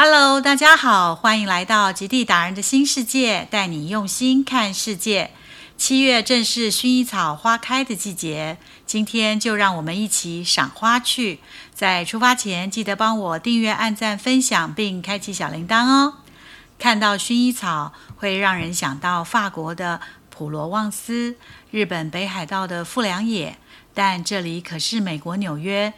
Hello，大家好，欢迎来到极地达人的新世界，带你用心看世界。七月正是薰衣草花开的季节，今天就让我们一起赏花去。在出发前，记得帮我订阅、按赞、分享，并开启小铃铛哦。看到薰衣草，会让人想到法国的普罗旺斯、日本北海道的富良野，但这里可是美国纽约。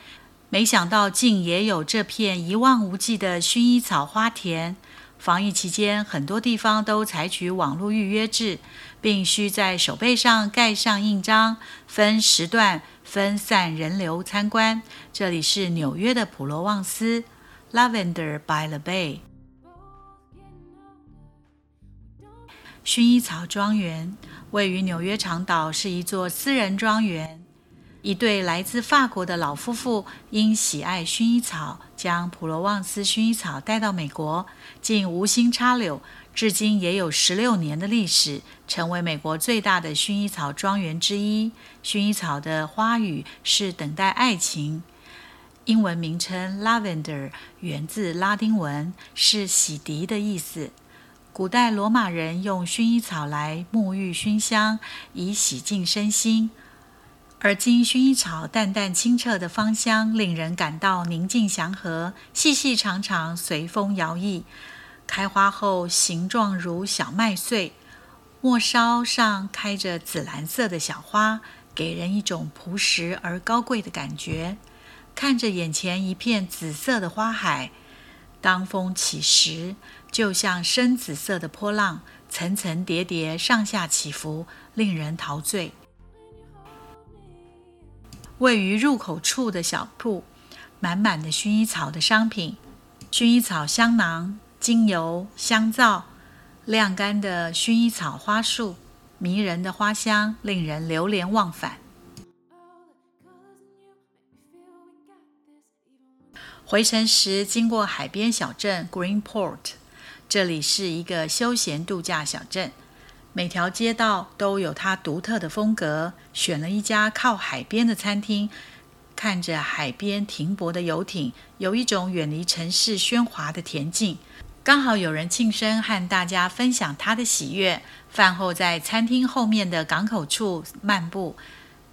没想到竟也有这片一望无际的薰衣草花田。防疫期间，很多地方都采取网络预约制，并需在手背上盖上印章，分时段分散人流参观。这里是纽约的普罗旺斯，Lavender by the Bay，薰衣草庄园位于纽约长岛，是一座私人庄园。一对来自法国的老夫妇因喜爱薰衣草，将普罗旺斯薰衣草带到美国，竟无心插柳，至今也有十六年的历史，成为美国最大的薰衣草庄园之一。薰衣草的花语是等待爱情，英文名称 lavender 源自拉丁文，是洗涤的意思。古代罗马人用薰衣草来沐浴熏香，以洗净身心。而今，薰衣草淡淡清澈的芳香，令人感到宁静祥和。细细长长，随风摇曳。开花后，形状如小麦穗，末梢上开着紫蓝色的小花，给人一种朴实而高贵的感觉。看着眼前一片紫色的花海，当风起时，就像深紫色的波浪，层层叠叠，上下起伏，令人陶醉。位于入口处的小铺，满满的薰衣草的商品，薰衣草香囊、精油、香皂，晾干的薰衣草花束，迷人的花香令人流连忘返。回程时经过海边小镇 Greenport，这里是一个休闲度假小镇。每条街道都有它独特的风格。选了一家靠海边的餐厅，看着海边停泊的游艇，有一种远离城市喧哗的恬静。刚好有人庆生，和大家分享他的喜悦。饭后在餐厅后面的港口处漫步，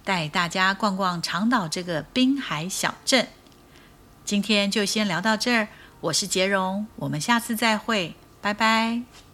带大家逛逛长岛这个滨海小镇。今天就先聊到这儿，我是杰荣，我们下次再会，拜拜。